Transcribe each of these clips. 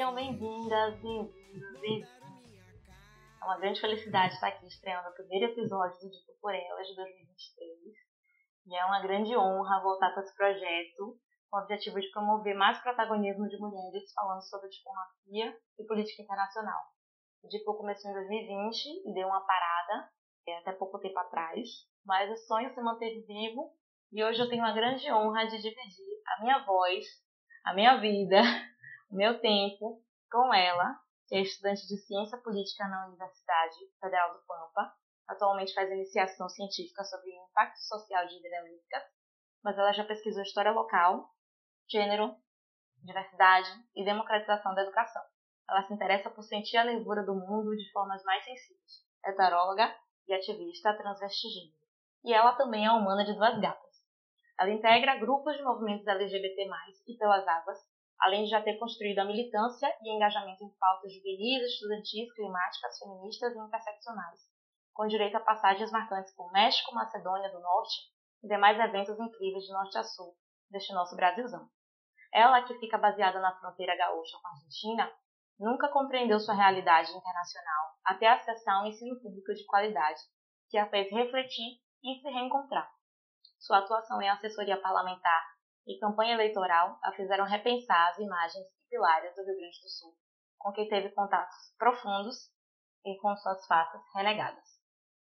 Sejam bem-vindas, bem-vindos, bem-vindos. É uma grande felicidade estar aqui estreando o primeiro episódio do Dito por Elas de 2023. E é uma grande honra voltar com esse projeto com o objetivo de promover mais protagonismo de mulheres falando sobre diplomacia e política internacional. O DIPO começou em 2020 e deu uma parada, é, até pouco tempo atrás, mas o sonho se manteve vivo e hoje eu tenho a grande honra de dividir a minha voz, a minha vida, meu tempo com ela, que é estudante de Ciência Política na Universidade Federal do Pampa. Atualmente faz iniciação científica sobre o impacto social de hidrelétricas, mas ela já pesquisou história local, gênero, diversidade e democratização da educação. Ela se interessa por sentir a nervura do mundo de formas mais sensíveis, é taróloga e ativista transvestigênero. E ela também é humana de duas gatas. Ela integra grupos de movimentos LGBT+, e pelas águas, além de já ter construído a militância e engajamento em pautas juvenis, estudantis, climáticas, feministas e interseccionais, com direito a passagens marcantes por México, Macedônia do Norte e demais eventos incríveis de norte a sul deste nosso Brasilzão. Ela, que fica baseada na fronteira gaúcha com a Argentina, nunca compreendeu sua realidade internacional até acessar um ensino público de qualidade, que a fez refletir e se reencontrar. Sua atuação em assessoria parlamentar e campanha eleitoral a fizeram repensar as imagens e pilares do Rio Grande do Sul, com quem teve contatos profundos e com suas faces renegadas.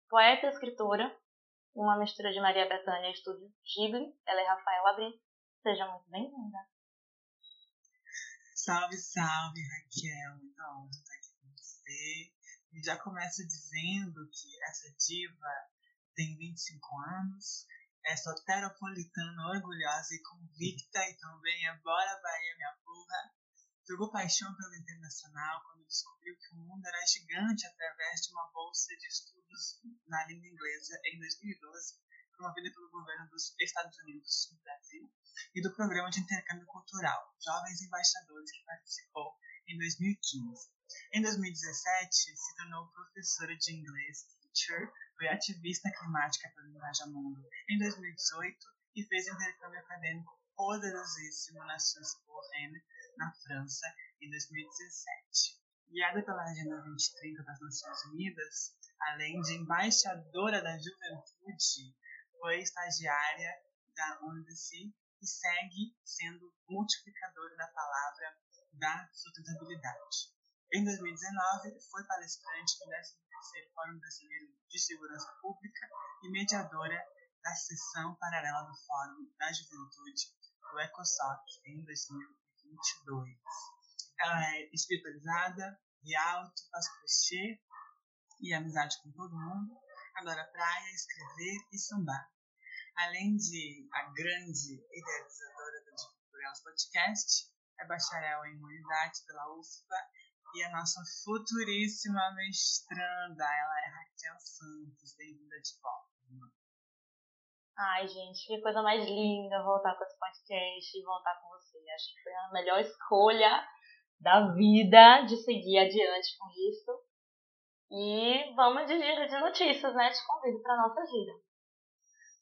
Poeta e escritora, uma mistura de Maria Bethânia e Estúdio Ghibli, ela é Rafaela Brito. Seja muito bem-vinda. Salve, salve, Raquel. Honra estar aqui com você. E já começo dizendo que essa diva tem 25 anos, é soteropolitana, orgulhosa e convicta, e também é Bora Bahia, minha porra. Pegou paixão pelo internacional quando descobriu que o mundo era gigante através de uma bolsa de estudos na língua inglesa em 2012, promovida pelo governo dos Estados Unidos no Brasil, e do programa de intercâmbio cultural Jovens Embaixadores, que participou em 2015. Em 2017, se tornou professora de inglês, teacher, foi ativista climática pelo Mundo em 2018 e fez intercâmbio acadêmico poderosíssimo na Sciences Po na França, em 2017. Guiada pela Agenda 2030 das Nações Unidas, além de embaixadora da juventude, foi estagiária da UNDC e segue sendo multiplicadora da palavra da sustentabilidade. Em 2019, foi palestrante do 13º Fórum Brasileiro de Segurança Pública e mediadora da sessão paralela do Fórum da Juventude do ECOSOC em 2022. Ela é espiritualizada, de alto, faz crochê e amizade com todo mundo, adora praia, escrever e sambar além de a grande idealizadora do Dividendos Podcast, é bacharel em Humanidades pela UFBA e a nossa futuríssima mestranda, ela é Raquel Santos, bem-vinda de volta. Ai, gente, que coisa mais linda voltar com esse podcast e voltar com você. Acho que foi a melhor escolha da vida de seguir adiante com isso. E vamos de giro de notícias, né? Te convido para nossa gira.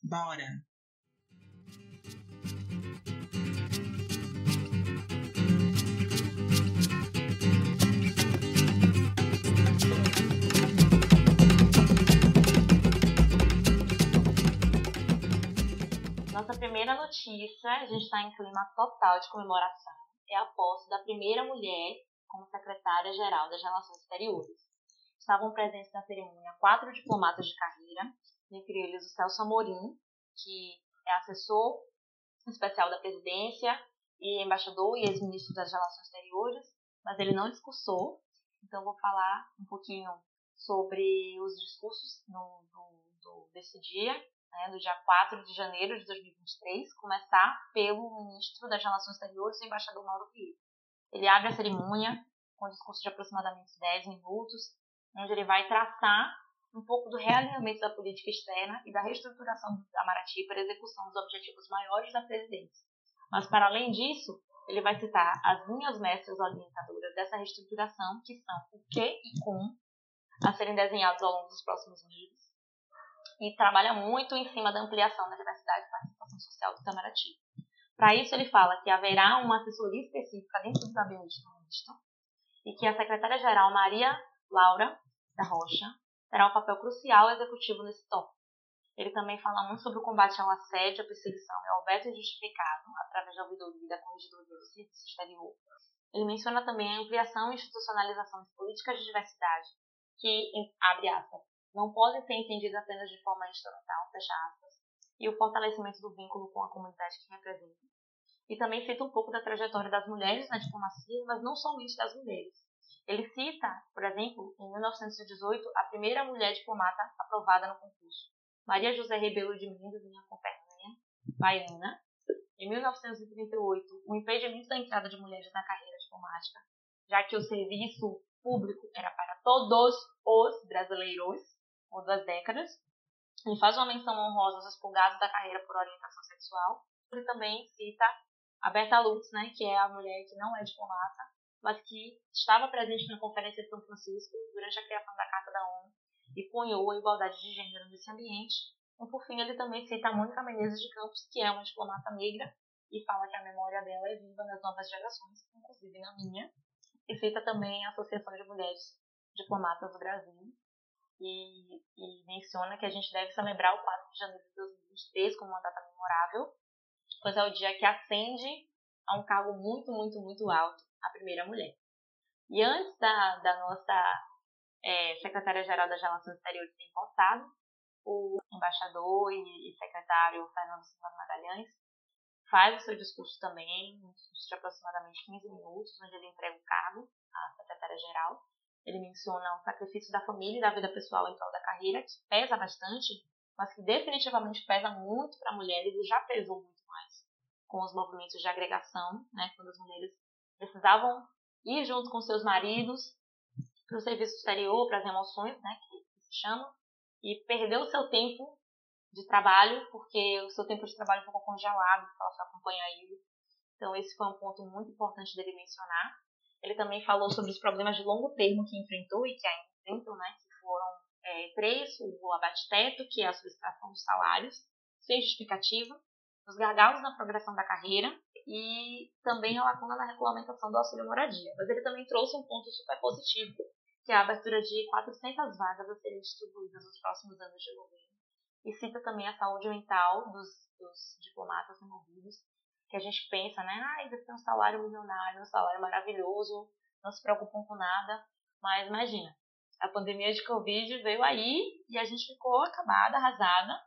Bora! Nossa primeira notícia, a gente está em clima total de comemoração, é a posse da primeira mulher como secretária-geral das Relações Exteriores. Estavam presentes na cerimônia quatro diplomatas de carreira, entre eles o Celso Amorim, que é assessor especial da presidência e embaixador e ex-ministro das Relações Exteriores, mas ele não discursou. Então, vou falar um pouquinho sobre os discursos no, do, do, desse dia, né, do dia 4 de janeiro de 2023, começar pelo ministro das Relações Exteriores, o embaixador Mauro Vieira. Ele abre a cerimônia com um discurso de aproximadamente 10 minutos, onde ele vai traçar um pouco do realinhamento da política externa e da reestruturação do Itamaraty para execução dos objetivos maiores da presidência. Mas, para além disso, ele vai citar as linhas mestras orientadoras dessa reestruturação, que são o que e como, a serem desenhados ao longo dos próximos meses, e trabalha muito em cima da ampliação da diversidade e participação social do Itamaraty. Para isso, ele fala que haverá uma assessoria específica dentro do gabinete do ministro e que a secretária-geral Maria Laura da Rocha terá um papel crucial executivo nesse tópico. Ele também fala muito sobre o combate ao assédio, à perseguição e ao veto injustificado através da ouvidoria e da corregedoria do serviço exterior. Ele menciona também a ampliação e institucionalização de políticas de diversidade, que, abre aspas, não podem ser entendidas apenas de forma instrumental, fecha aspas, e o fortalecimento do vínculo com a comunidade que representa. E também cita um pouco da trajetória das mulheres na diplomacia, mas não somente das mulheres. Ele cita, por exemplo, em 1918, a primeira mulher diplomata aprovada no concurso, Maria José Rebelo de Mendes, minha companheira baiana. Em 1938, o impedimento da entrada de mulheres na carreira diplomática, já que o serviço público era para todos os brasileiros, por duas décadas. Ele faz uma menção honrosa aos expulgados da carreira por orientação sexual. Ele também cita a Berta Lutz, né, que é a mulher que não é diplomata, mas que estava presente na Conferência de São Francisco durante a criação da Carta da ONU e cunhou a igualdade de gênero nesse ambiente. E por fim, ele também cita a Mônica Menezes de Campos, que é uma diplomata negra, e fala que a memória dela é viva nas novas gerações, inclusive na minha. E cita também a Associação de Mulheres Diplomatas do Brasil, e, e menciona que a gente deve celebrar o 4 de janeiro de 2023 como uma data memorável, pois é o dia que ascende a um cargo muito, muito, muito alto a primeira mulher. E antes da, da nossa é, secretária-geral das Relações Exteriores tem postado, o embaixador e, e secretário Fernando Silva Magalhães faz o seu discurso também, um discurso de aproximadamente 15 minutos, onde ele entrega o cargo à secretária-geral. Ele menciona o sacrifício da família e da vida pessoal em prol da carreira, que pesa bastante, mas que definitivamente pesa muito para mulheres e já pesou muito mais com os movimentos de agregação, né, quando as mulheres precisavam ir junto com seus maridos para o serviço exterior, para as emoções, né, que, se chama, e perdeu o seu tempo de trabalho, porque o seu tempo de trabalho ficou congelado, porque ela só acompanha ele. Então, esse foi um ponto muito importante dele mencionar. Ele também falou sobre os problemas de longo termo que enfrentou e que ainda enfrentam, né, que foram é, três, o abate-teto, que é a subtração dos salários, sem justificativa, os gargalos na progressão da carreira e também a lacuna na regulamentação do auxílio moradia. Mas ele também trouxe um ponto super positivo, que é a abertura de 400 vagas a serem distribuídas nos próximos anos de governo. E cita também a saúde mental dos, dos diplomatas envolvidos, que a gente pensa, né? Ah, eles têm um salário milionário, um salário maravilhoso, não se preocupam com nada. Mas imagina, a pandemia de Covid veio aí e a gente ficou acabada, arrasada.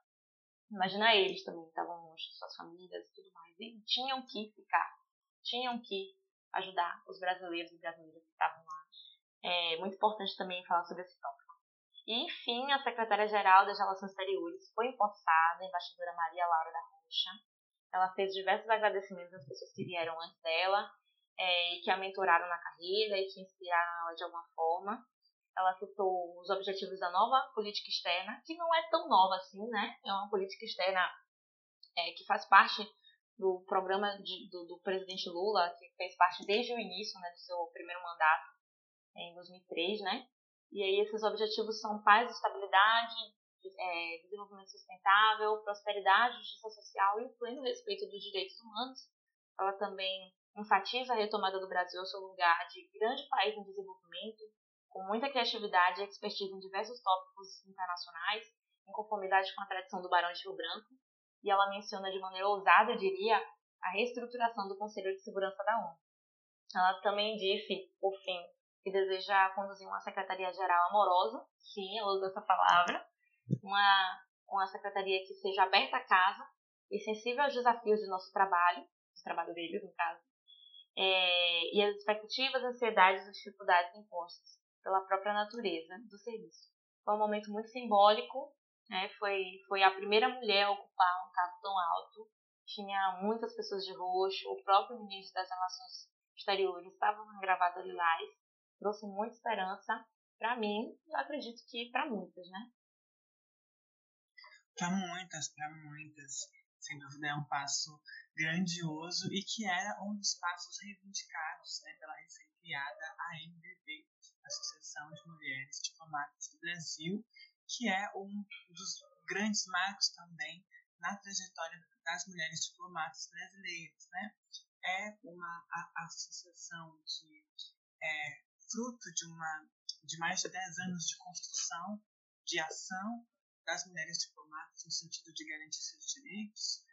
Imagina eles também, estavam longe de suas famílias e tudo mais. E tinham que ficar, tinham que ajudar os brasileiros e brasileiras que estavam lá é muito importante também falar sobre esse tópico. E, enfim, a secretária-geral das Relações Exteriores foi empossada, a embaixadora Maria Laura da Rocha. Ela fez diversos agradecimentos às pessoas que vieram antes dela é, e que a mentoraram na carreira e que inspiraram ela de alguma forma. Ela citou os objetivos da nova política externa, que não é tão nova assim, né? É uma política externa é, que faz parte do programa de, do, do, presidente Lula, que fez parte desde o início né, do seu primeiro mandato em 2003, né? E aí esses objetivos são paz, estabilidade, é, desenvolvimento sustentável, prosperidade, justiça social e o pleno respeito dos direitos humanos. Ela também enfatiza a retomada do Brasil ao seu lugar de grande país em desenvolvimento, com muita criatividade e expertise em diversos tópicos internacionais, em conformidade com a tradição do Barão de Rio Branco. E ela menciona de maneira ousada, diria, a reestruturação do Conselho de Segurança da ONU. Ela também disse, por fim, que deseja conduzir uma secretaria-geral amorosa, sim, eu uso essa palavra, uma, uma secretaria que seja aberta à casa e sensível aos desafios do nosso trabalho, do trabalho deles, no caso, é, e as expectativas, ansiedades e dificuldades impostas. pela própria natureza do serviço. Foi um momento muito simbólico, né? foi, foi a primeira mulher a ocupar um cargo tão alto, tinha muitas pessoas de roxo, o próprio ministro das Relações Exteriores estava com gravata lilás, trouxe muita esperança para mim eu acredito que para muitas, né? Para muitas, para muitas. Sem dúvida é um passo grandioso e que era um dos passos reivindicados né, pela recém-criada AMDB, Associação de Mulheres Diplomatas do Brasil, que é um dos grandes marcos também na trajetória das mulheres diplomatas brasileiras. Né? É uma associação que é fruto de, uma, de mais de 10 anos de construção, de ação das mulheres diplomatas no sentido de garantir seus direitos.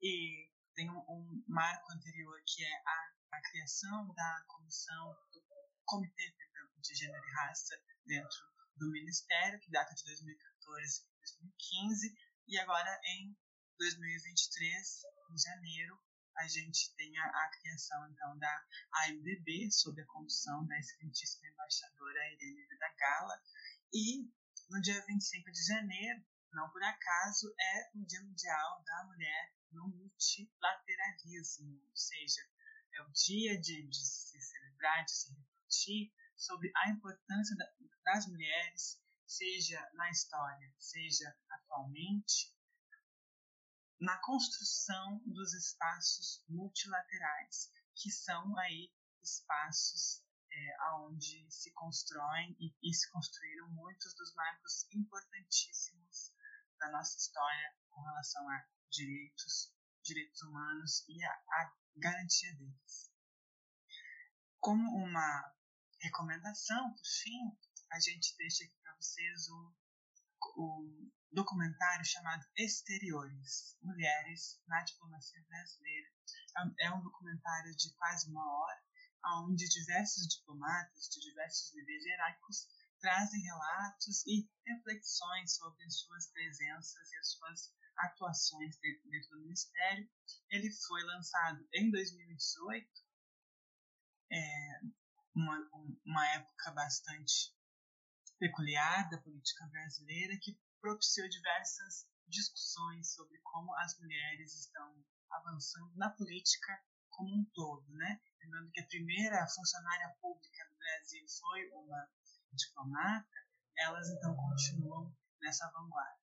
E tem um, um marco anterior que é a, a, criação da comissão do Comitê de Gênero e Raça dentro do Ministério, que data de 2014 e 2015, e agora em 2023, em janeiro, a gente tem a, a criação então da AMDB sob a condução da excelentíssima embaixadora Irene Vida Gala e no dia 25 de janeiro, não por acaso, é o Dia Mundial da Mulher no Multilateralismo, ou seja, é o dia de, de se celebrar, de se refletir sobre a importância da, das mulheres, seja na história, seja atualmente, na construção dos espaços multilaterais, que são aí espaços é, onde se constroem e, e, se construíram muitos dos marcos importantíssimos da nossa história com relação a direitos, direitos humanos e a, a garantia deles. Como uma recomendação, por fim, a gente deixa aqui para vocês o, o documentário chamado Exteriores Mulheres na Diplomacia Brasileira. É um documentário de quase uma hora onde diversos diplomatas de diversos níveis hierárquicos trazem relatos e reflexões sobre as suas presenças e as suas atuações dentro, dentro do Ministério. Ele foi lançado em 2018, é, uma, uma época bastante peculiar da política brasileira, que propiciou diversas discussões sobre como as mulheres estão avançando na política como um todo, né? Lembrando que a primeira funcionária pública no Brasil foi uma diplomata, elas então continuam nessa vanguarda.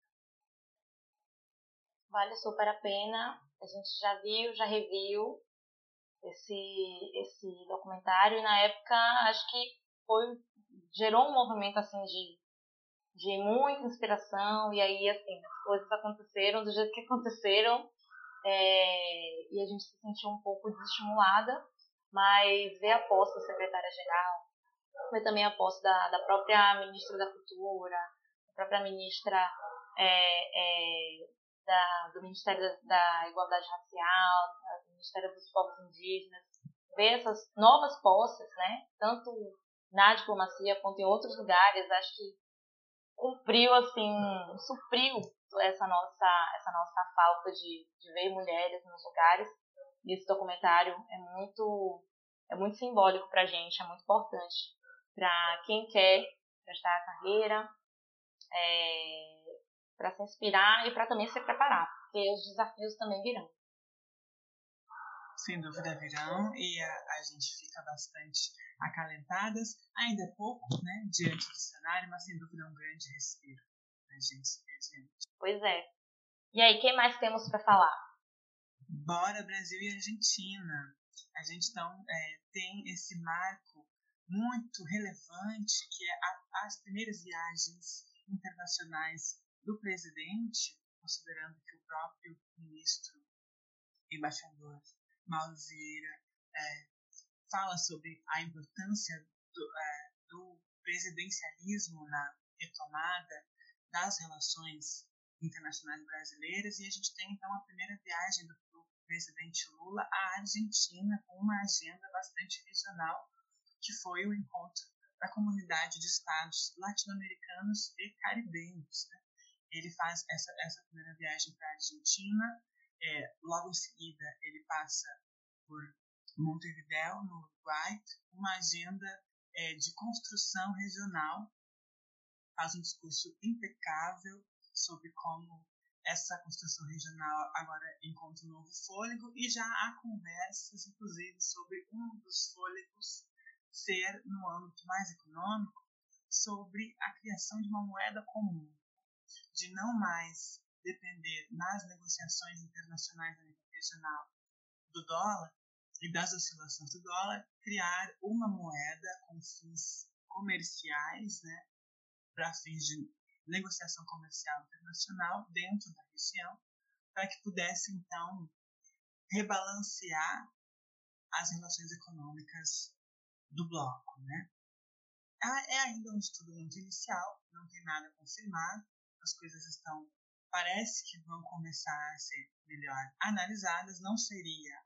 Vale super a pena. A gente já viu, já reviu esse esse documentário e na época acho que foi gerou um movimento assim de de muita inspiração e aí assim as coisas aconteceram do jeito que aconteceram é, e a gente se sentiu um pouco desestimulada, mas ver a posse da secretária-geral, ver também a posse da, da própria ministra da Cultura, da própria ministra é, é, da, do Ministério da, da Igualdade Racial, do Ministério dos Povos Indígenas, ver essas novas posses, né, tanto na diplomacia quanto em outros lugares, acho que cumpriu, assim, supriu essa nossa, essa nossa falta de, de ver mulheres nos lugares. E esse documentário é muito, é muito simbólico para a gente, é muito importante para quem quer prestar a carreira, é, para se inspirar e para também se preparar, porque os desafios também virão. Sem dúvida virão e a, a gente fica bastante acalentadas. Ainda é pouco, né, diante do cenário, mas sem dúvida é um grande respiro para a gente seguir adiante. Pois é. E aí, quem mais temos para falar? Bora Brasil e Argentina. A gente então é, tem esse marco muito relevante que é a, as primeiras viagens internacionais do presidente, considerando que o próprio ministro embaixador Mauro Vieira é, fala sobre a importância do, é, do presidencialismo na retomada das relações internacionais brasileiras e a gente tem então a primeira viagem do, do presidente Lula à Argentina com uma agenda bastante regional que foi o encontro da comunidade de estados latino-americanos e caribenhos. Né? Ele faz essa, essa primeira viagem para a Argentina, é, logo em seguida ele passa por Montevideo, no Uruguai, uma agenda é, de construção regional, faz um discurso impecável sobre como essa construção regional agora encontra um novo fôlego e já há conversas, inclusive, sobre um dos fôlegos ser, no âmbito mais econômico, sobre a criação de uma moeda comum, de não mais depender nas negociações internacionais a nível regional do dólar e das oscilações do dólar, criar uma moeda com fins comerciais, né, para fins de negociação comercial internacional dentro da região, para que pudesse então rebalancear as relações econômicas do bloco, né? É ainda um estudo muito inicial, não tem nada confirmado, as coisas estão parece que vão começar a ser melhor analisadas, não seria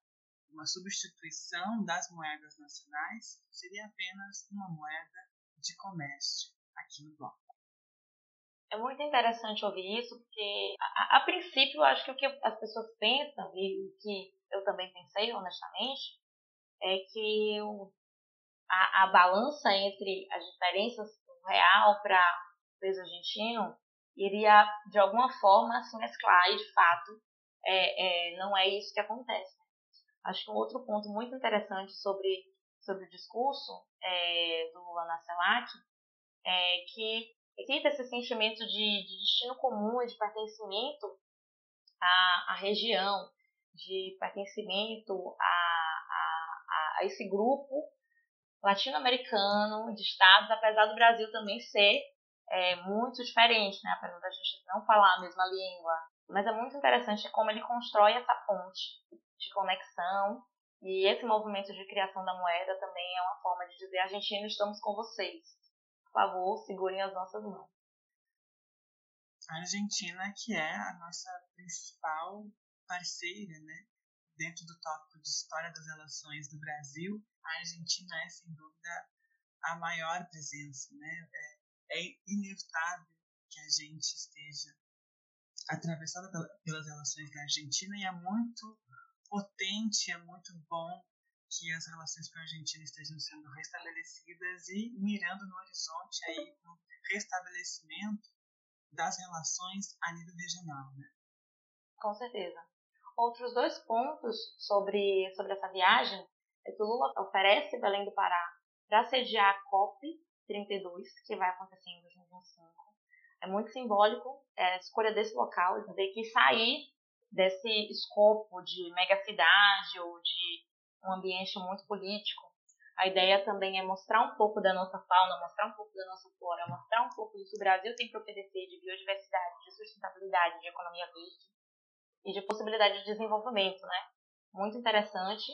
uma substituição das moedas nacionais, seria apenas uma moeda de comércio aqui no bloco. É muito interessante ouvir isso, porque a, a princípio eu acho que o que as pessoas pensam, e o que eu também pensei honestamente, é que o, a, a balança entre as diferenças do real para o peso argentino iria de alguma forma se mesclar e de fato é, é, não é isso que acontece. Acho que um outro ponto muito interessante sobre, sobre o discurso é, do Selak é que existe esse sentimento de, de destino comum, de pertencimento à, à região, de pertencimento a, a, a esse grupo latino-americano de estados, apesar do Brasil também ser é, muito diferente, né? apesar da gente não falar a mesma língua. Mas é muito interessante como ele constrói essa ponte de conexão e esse movimento de criação da moeda também é uma forma de dizer Argentina, estamos com vocês. Por favor, segurem as nossas mãos. A Argentina, que é a nossa principal parceira, né? Dentro do tópico de história das relações do Brasil, a Argentina é, sem dúvida, a maior presença, né? É, é inevitável que a gente esteja atravessada pelas relações da Argentina e é muito potente, é muito bom que as relações com a Argentina estejam sendo restabelecidas e mirando no horizonte aí no restabelecimento das relações a nível regional, né? Com certeza. Outros dois pontos sobre, sobre essa viagem é que o Lula oferece Belém do Pará para sediar a COP 32, que vai acontecer em 2025. É muito simbólico é, a escolha desse local, dizer que sair desse escopo de megacidade ou de um ambiente muito político. A ideia também é mostrar um pouco da nossa fauna, mostrar um pouco da nossa flora, mostrar um pouco do que o Brasil tem para oferecer de biodiversidade, de sustentabilidade, de economia verde e de possibilidade de desenvolvimento, né? Muito interessante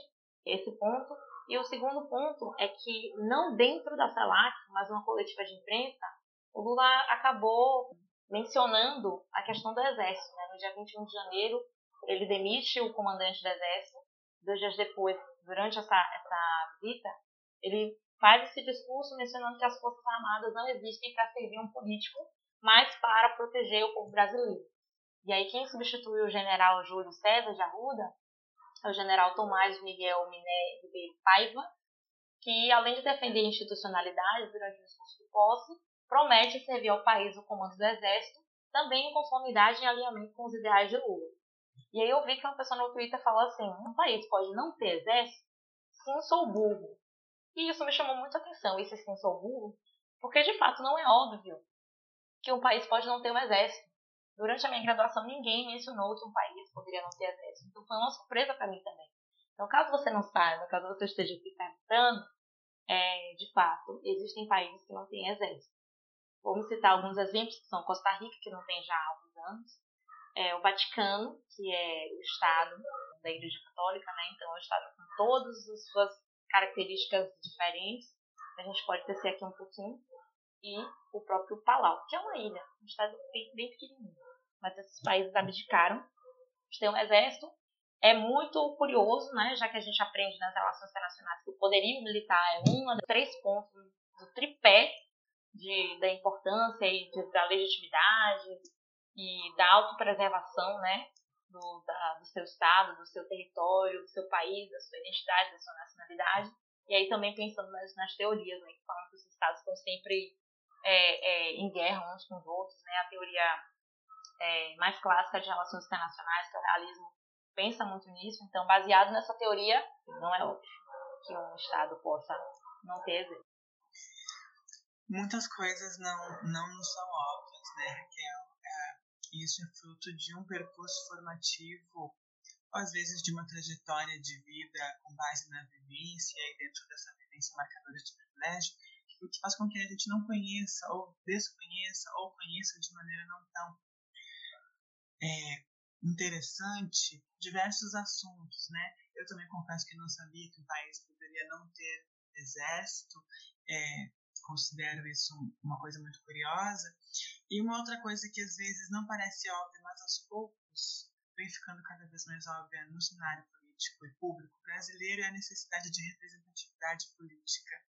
esse ponto. E o segundo ponto é que, não dentro da CELAC, mas numa coletiva de imprensa, o Lula acabou mencionando a questão do Exército. Né? No dia 21 de janeiro, ele demite o comandante do Exército. Dois dias depois, durante essa, essa visita, ele faz esse discurso mencionando que as Forças Armadas não existem para servir um político, mas para proteger o povo brasileiro. E aí, quem substitui o general Júlio César de Arruda é o general Tomás Miguel Miné Ribeiro Paiva, que, além de defender institucionalidade durante o discurso de posse, promete servir ao país o comando do Exército, também em conformidade e alinhamento com os ideais de Lula. E aí eu vi que uma pessoa no Twitter falou assim: um país pode não ter exército? Sim, sou burro. E isso me chamou muito a atenção, esse sim, sou burro, porque de fato não é óbvio que um país pode não ter um exército. Durante a minha graduação, ninguém mencionou que um país poderia não ter exército. Então, foi uma surpresa para mim também. Então, caso você não saiba, caso você esteja se perguntando, é, de fato, existem países que não têm exército. Vamos citar alguns exemplos, que são Costa Rica, que não tem já há alguns anos, é, o Vaticano, que é o Estado da Igreja Católica, né? então é um Estado com todas as suas características diferentes. A gente pode descer aqui um pouquinho e o próprio Palau, que é uma ilha, um estado bem, bem pequenininho. Mas esses países abdicaram de ter um exército. É muito curioso, né, já que a gente aprende nas relações internacionais que o poderio militar é um dos três pontos do tripé de, da importância e de, da legitimidade e da autopreservação, né, do, da, do seu estado, do seu território, do seu país, da sua identidade, da sua nacionalidade. E aí também pensando nas, nas teorias, né, que falam que os estados estão sempre é, é, em guerra uns com os outros, né, a teoria é, mais clássica de relações internacionais, que é o realismo, pensa muito nisso. Então, baseado nessa teoria, não é óbvio que um estado possa não ter exército. Muitas coisas não, não são óbvias, né, Raquel? É, isso é fruto de um percurso formativo às vezes de uma trajetória de vida com base na vivência e dentro dessa vivência marcadores de privilégio, o que faz com que a gente não conheça ou desconheça ou conheça de maneira não tão é, interessante diversos assuntos, né? Eu também confesso que não sabia que um país poderia não ter exército, é, considero isso uma coisa muito curiosa. E uma outra coisa que às vezes não parece óbvia, mas aos poucos vem ficando cada vez mais óbvia no cenário político e público brasileiro é a necessidade de representatividade política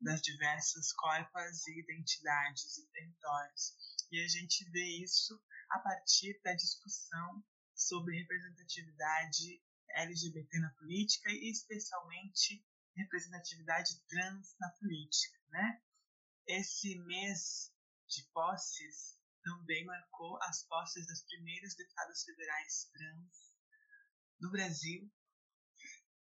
das diversas corpas e identidades e territórios. E a gente vê isso a partir da discussão sobre representatividade LGBT na política e especialmente representatividade trans na política, né? Esse mês de posses também marcou as posses das primeiras deputadas federais trans do Brasil,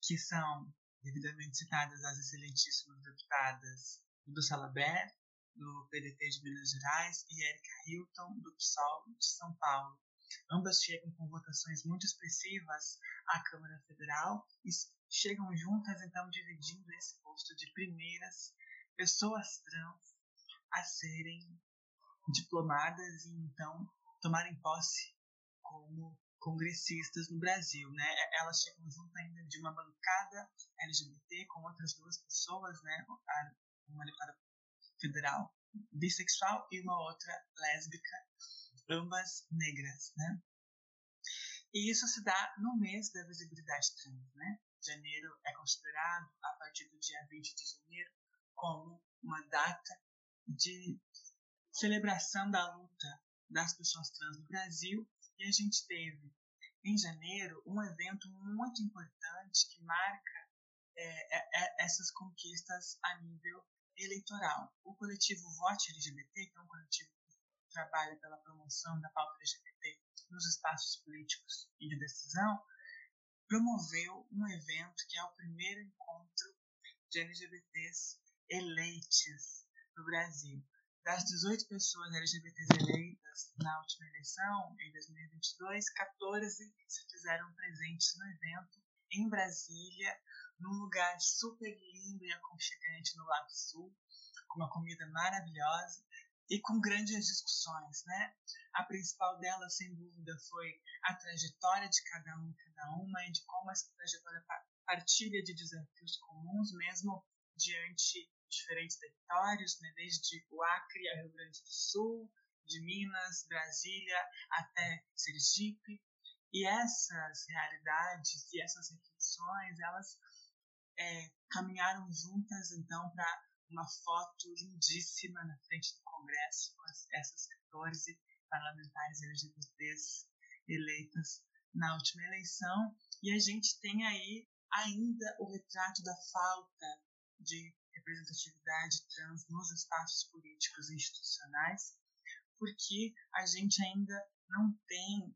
que são devidamente citadas as excelentíssimas deputadas do Salaber, do PDT de Minas Gerais, e Erika Hilton, do PSOL de São Paulo. Ambas chegam com votações muito expressivas à Câmara Federal e chegam juntas, então, dividindo esse posto de primeiras pessoas trans a serem diplomadas e então tomarem posse como congressistas no Brasil, né? Elas chegam junto ainda de uma bancada LGBT com outras duas pessoas, né? Uma deputada federal bissexual e uma outra lésbica, ambas negras, né? E isso se dá no mês da visibilidade trans, né? Janeiro é considerado, a partir do dia 20 de janeiro, como uma data de celebração da luta das pessoas trans no Brasil e a gente teve em janeiro um evento muito importante que marca é, é, é essas conquistas a nível eleitoral. O coletivo Vote LGBT, que é um coletivo que trabalha pela promoção da pauta LGBT nos espaços políticos e de decisão, promoveu um evento que é o primeiro encontro de LGBTs no Brasil. Das 18 pessoas LGBTs eleitas na última eleição, em 2022, 14 se fizeram presentes no evento em Brasília, num lugar super lindo e aconchegante no Lago Sul, com uma comida maravilhosa e com grandes discussões, né? A principal delas, sem dúvida, foi a trajetória de cada um cada uma e de como essa trajetória partilha de desafios comuns, mesmo diante diferentes territórios, né, desde o Acre a Rio Grande do Sul, de Minas, Brasília até Sergipe. E essas realidades e essas reflexões, elas é, caminharam juntas, então, para uma foto lindíssima na frente do Congresso, com essas 14 parlamentares LGBTs eleitas na última eleição. E a gente tem aí ainda o retrato da falta de representatividade trans nos espaços políticos e institucionais, porque a gente ainda não tem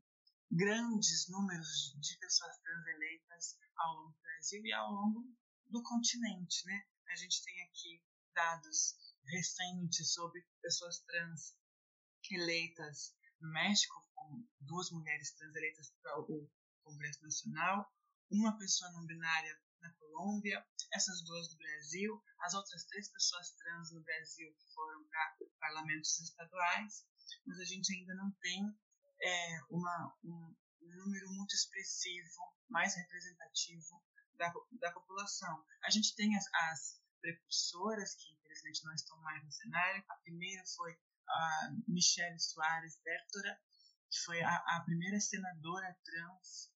grandes números de pessoas trans eleitas ao longo do Brasil e ao longo do continente, né? A gente tem aqui dados recentes sobre pessoas trans eleitas no México, com duas mulheres trans eleitas para o Congresso Nacional, uma pessoa não binária na Colômbia, essas duas do Brasil, as outras três pessoas trans no Brasil que foram para parlamentos estaduais, mas a gente ainda não tem é, uma, um, número muito expressivo, mais representativo da, da população. A gente tem as, as precursoras, que infelizmente não estão mais no cenário. A primeira foi a Michelle Soares Bertora, que foi a, a primeira senadora trans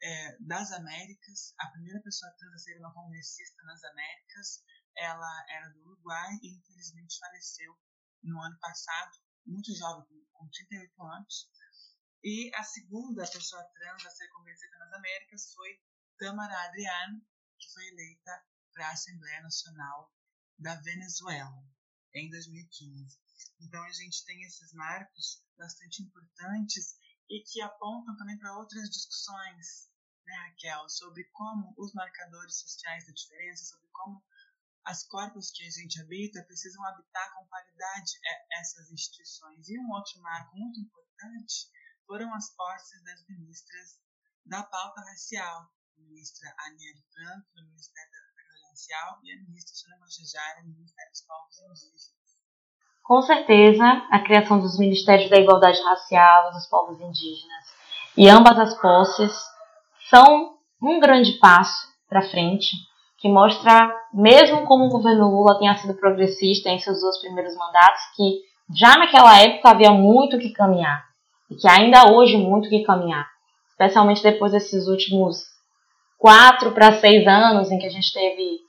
é, das Américas, a primeira pessoa trans a ser uma congressista nas Américas. Ela era do Uruguai e infelizmente faleceu no ano passado, muito jovem, com 38 anos. E a segunda pessoa trans a ser congressista nas Américas foi Tamara Adriano, que foi eleita para a Assembleia Nacional da Venezuela em 2015. Então a gente tem esses marcos bastante importantes e que apontam também para outras discussões, né, Raquel, sobre como os marcadores sociais da diferença, sobre como as corpos que a gente habita precisam habitar com qualidade essas instituições. E um outro marco muito importante foram as posses das ministras da pauta racial, a ministra Aniele Franco, do Ministério da Racial, e a ministra Sônia Guajajara, do Ministério dos Povos Indígenas. Com certeza, a criação dos Ministérios da Igualdade Racial dos Povos Indígenas e ambas as posses são um grande passo para frente, que mostra, mesmo como o governo Lula tenha sido progressista em seus dois primeiros mandatos, que já naquela época havia muito que caminhar, e que ainda hoje muito que caminhar, especialmente depois desses últimos quatro para seis anos em que a gente teve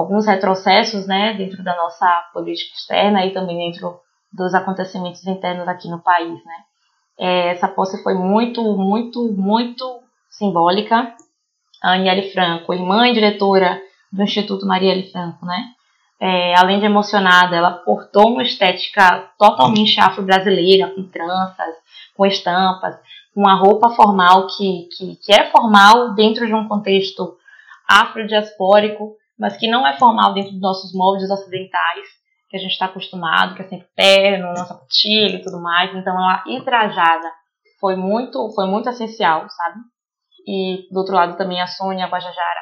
alguns retrocessos né, dentro da nossa política externa e também dentro dos acontecimentos internos aqui no país. Né. É, essa posse foi muito, muito, muito simbólica. A Aniele Franco, irmã e diretora do Instituto Marielle Franco, né? É, além de emocionada, ela portou uma estética totalmente afro-brasileira, com tranças, com estampas, com uma roupa formal que, que, que é formal dentro de um contexto afrodiaspórico, mas que não é formal dentro dos nossos moldes ocidentais, que a gente está acostumado, que é sempre terno, nossa cotilha e tudo mais. Então, ela ir trajada foi muito, foi muito essencial, sabe? E do outro lado também a Sônia Guajajara,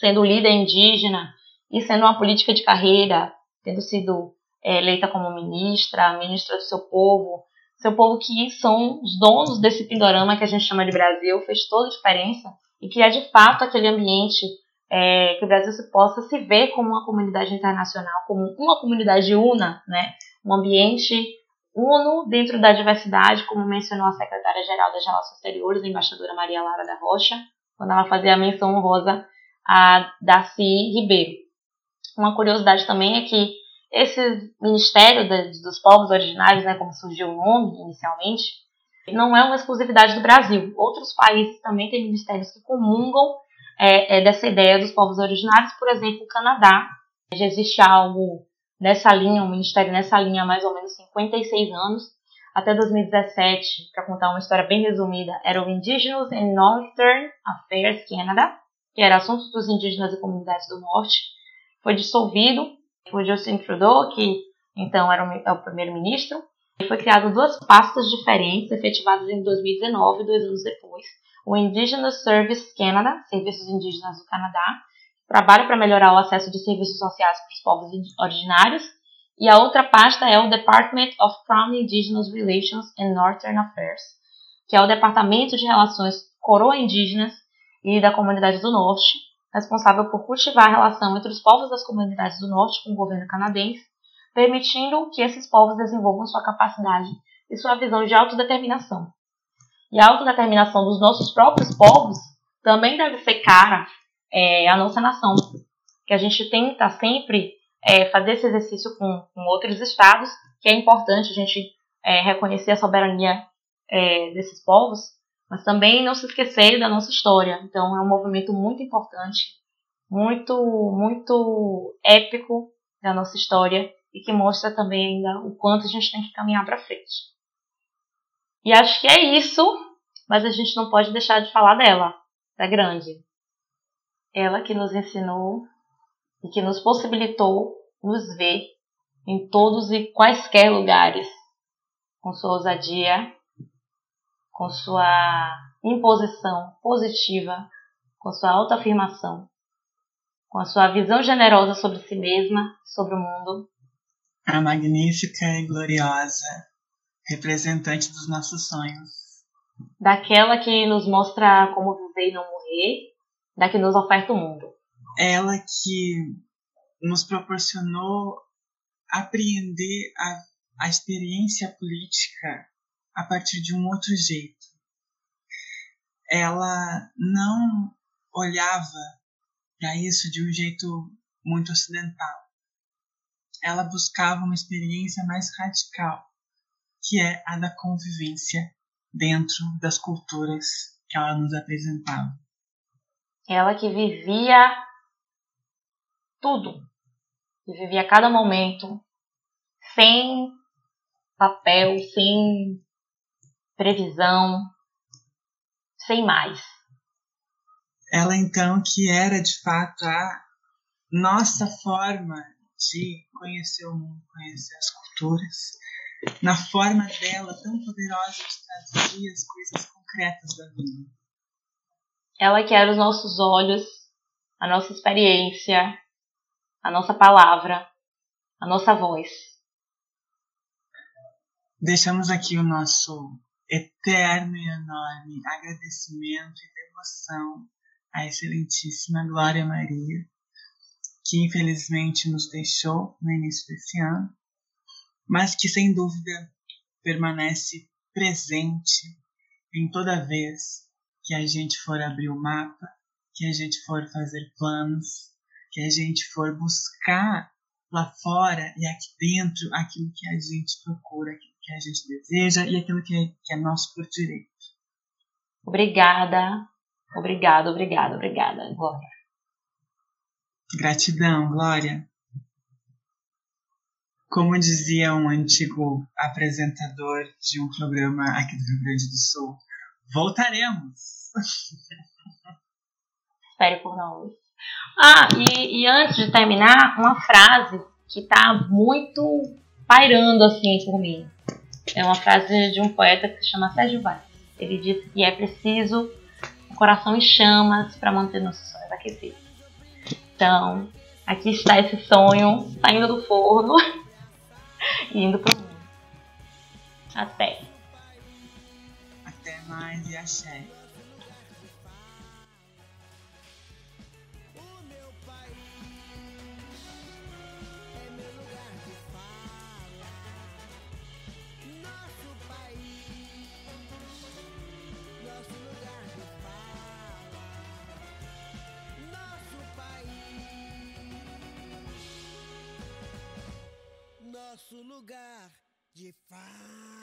sendo líder indígena e sendo uma política de carreira, tendo sido é, eleita como ministra, ministra do seu povo, seu povo que são os donos desse pindorama que a gente chama de Brasil, fez toda a diferença e que é de fato aquele ambiente é, que o Brasil se possa se ver como uma comunidade internacional, como uma comunidade una, né? um ambiente uno dentro da diversidade, como mencionou a secretária-geral das Relações Exteriores, a embaixadora Maria Lara da Rocha, quando ela fazia a menção honrosa a Darcy Ribeiro. Uma curiosidade também é que esse Ministério dos Povos Originários, né, como surgiu o nome inicialmente, não é uma exclusividade do Brasil. Outros países também têm ministérios que comungam é, é dessa ideia dos povos originários, por exemplo, o Canadá. Já existe algo nessa linha, um ministério nessa linha há mais ou menos 56 anos. Até 2017, para contar uma história bem resumida, era o Indigenous and Northern Affairs Canada, que era assuntos dos indígenas e comunidades do norte. Foi dissolvido por Justin Trudeau, que então era o, é o primeiro-ministro. Foi criado duas pastas diferentes, efetivadas em 2019, dois anos depois o Indigenous Service Canada, Serviços Indígenas do Canadá, trabalha para melhorar o acesso de serviços sociais para os povos originários, e a outra pasta é o Department of Crown Indigenous Relations and Northern Affairs, que é o Departamento de Relações Coroa-Indígenas e da Comunidade do Norte, responsável por cultivar a relação entre os povos das comunidades do Norte com o governo canadense, permitindo que esses povos desenvolvam sua capacidade e sua visão de autodeterminação e a autodeterminação dos nossos próprios povos também deve ser cara é, à nossa nação. Que a gente tenta sempre é, fazer esse exercício com, com, outros estados, que é importante a gente é, reconhecer a soberania é, desses povos, mas também não se esquecer da nossa história. Então é um movimento muito importante, muito, muito épico da nossa história e que mostra também ainda o quanto a gente tem que caminhar para frente. E acho que é isso, mas a gente não pode deixar de falar dela, da grande. Ela que nos ensinou e que nos possibilitou nos ver em todos e quaisquer lugares, com sua ousadia, com sua imposição positiva, com sua autoafirmação, com a sua visão generosa sobre si mesma, sobre o mundo. A magnífica e gloriosa representante dos nossos sonhos. Daquela que nos mostra como viver e não morrer, da que nos oferta o mundo. Ela que nos proporcionou apreender a, a experiência política a partir de um outro jeito. Ela não olhava para isso de um jeito muito ocidental. Ela buscava uma experiência mais radical, que é a da convivência dentro das culturas que ela nos apresentava. Ela que vivia tudo. E vivia cada momento sem papel, sem previsão, sem mais. Ela então que era de fato a nossa forma de conhecer o mundo, conhecer as culturas, na forma dela tão poderosa de traduzir as coisas concretas da vida. Ela que era os nossos olhos, a nossa experiência, a nossa palavra, a nossa voz. Deixamos aqui o nosso eterno e enorme agradecimento e devoção à excelentíssima Glória Maria, que infelizmente nos deixou no início desse ano, mas que sem dúvida permanece presente em toda vez que a gente for abrir o mapa, que a gente for fazer planos, que a gente for buscar lá fora e aqui dentro aquilo que a gente procura, aquilo que a gente deseja e aquilo que é, que é nosso por direito. Obrigada, obrigada, obrigada, obrigada, Glória. Gratidão, Glória. Como dizia um antigo apresentador de um programa aqui do Rio Grande do Sul, voltaremos. Espere por nós. Ah, e, e antes de terminar, uma frase que está muito pairando assim por mim. É uma frase de um poeta que se chama Sérgio Vaz. Ele disse que é preciso um coração em chamas para manter nossos sonhos aquecidos. Então, aqui está esse sonho saindo do forno indo pro mundo. Até. Até mais e axé. Nosso lugar de fala.